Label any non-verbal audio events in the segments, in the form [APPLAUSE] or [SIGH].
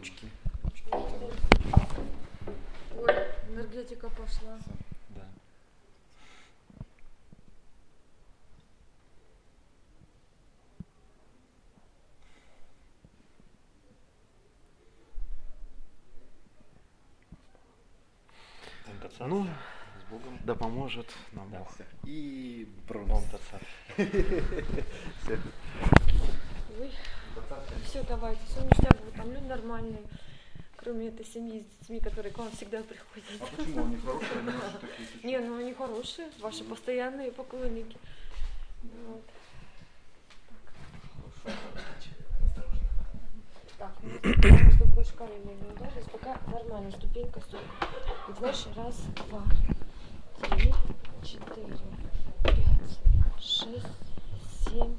ручки. Ой, энергетика пошла. Да. Ну, С Богом. да поможет нам Да, Бог. всех. И Он бронз. Всех. Ой, все, давайте, все ништяк там люди нормальные. Кроме этой семьи с детьми, которые к вам всегда приходят. А почему они хорошие, они наши такие? [LAUGHS] Не, ну они хорошие, ваши постоянные поклонники. Вот. Так, ну, чтобы камень не ударились, пока нормально, ступенька. И знаешь, раз, два, три, четыре, пять, шесть, семь,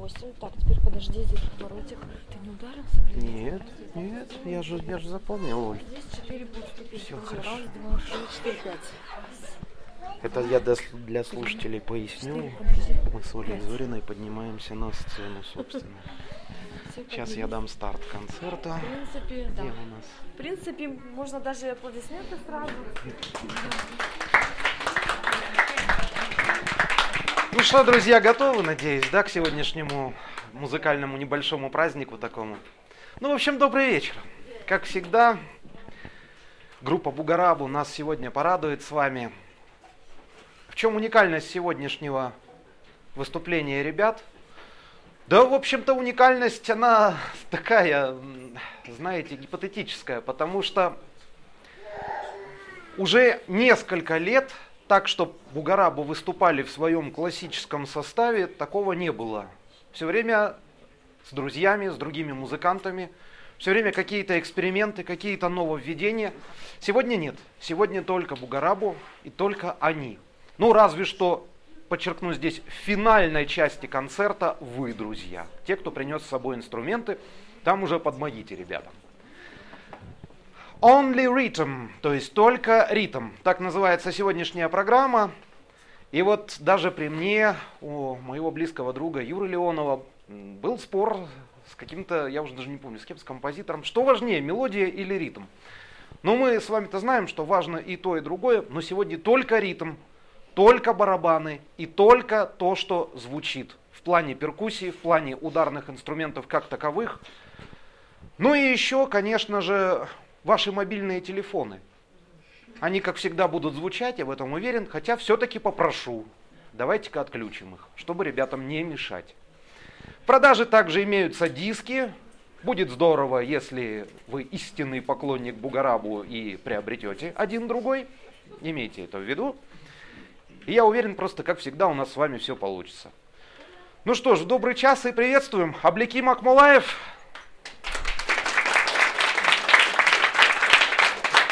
восемь. Так, теперь подожди, здесь поворотик. Ты не ударился, блин? Нет, нет, я же, я же запомнил, Оль. Здесь четыре будут ступеньки. Всё Подожди, хорошо. Раз, два, три, четыре, пять. Это я для, слушателей поясню. Мы с Олей Зориной поднимаемся на сцену, собственно. Сейчас я дам старт концерта. В принципе, да. Где у нас? В принципе, можно даже аплодисменты сразу. Ну что, друзья, готовы, надеюсь, да, к сегодняшнему музыкальному небольшому празднику такому? Ну, в общем, добрый вечер. Как всегда, группа Бугарабу нас сегодня порадует с вами. В чем уникальность сегодняшнего выступления ребят? Да, в общем-то, уникальность, она такая, знаете, гипотетическая, потому что уже несколько лет так, что Бугарабу выступали в своем классическом составе, такого не было. Все время с друзьями, с другими музыкантами, все время какие-то эксперименты, какие-то нововведения. Сегодня нет. Сегодня только Бугарабу и только они. Ну, разве что, подчеркну здесь, в финальной части концерта вы, друзья. Те, кто принес с собой инструменты, там уже подмогите ребятам. Only Rhythm, то есть только ритм. Так называется сегодняшняя программа. И вот даже при мне, у моего близкого друга Юры Леонова, был спор с каким-то, я уже даже не помню, с кем, с композитором. Что важнее, мелодия или ритм? Но мы с вами-то знаем, что важно и то, и другое, но сегодня только ритм, только барабаны и только то, что звучит в плане перкуссии, в плане ударных инструментов как таковых. Ну и еще, конечно же, ваши мобильные телефоны. Они, как всегда, будут звучать, я в этом уверен, хотя все-таки попрошу, давайте-ка отключим их, чтобы ребятам не мешать. В продаже также имеются диски. Будет здорово, если вы истинный поклонник Бугарабу и приобретете один другой. Имейте это в виду. И я уверен, просто как всегда у нас с вами все получится. Ну что ж, добрый час и приветствуем. Абликим Акмулаев,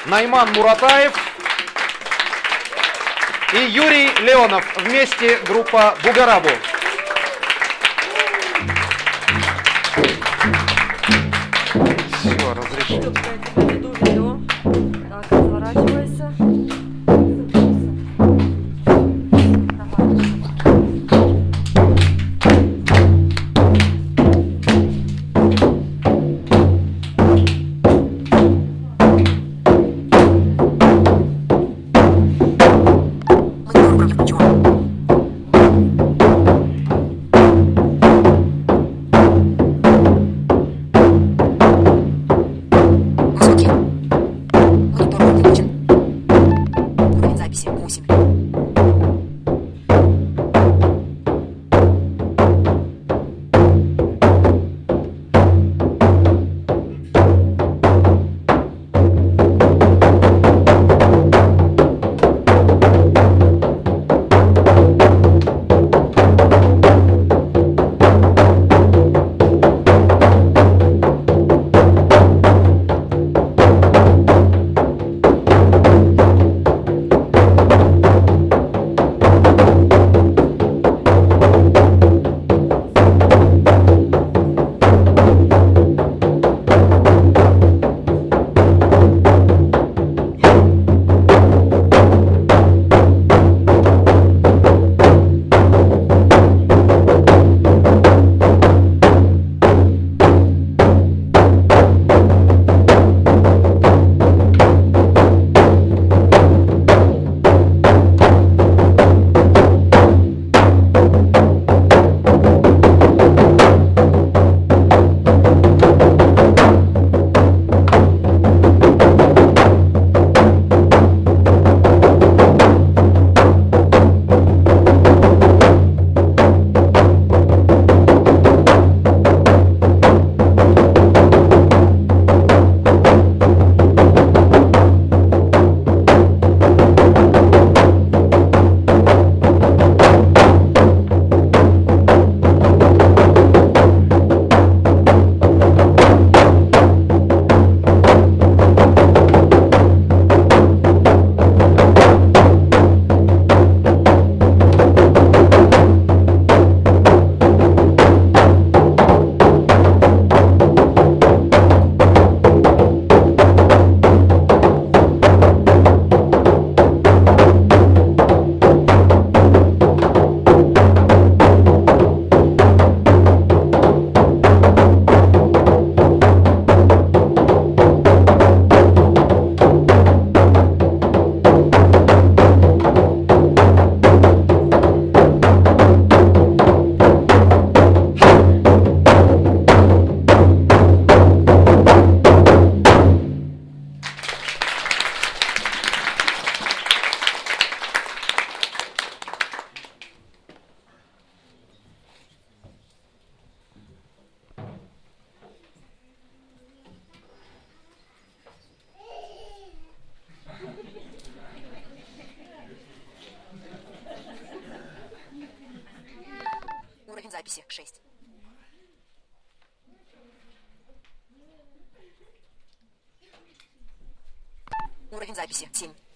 Найман Муратаев и Юрий Леонов. Вместе группа Бугарабу. 行请。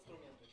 instrumenty.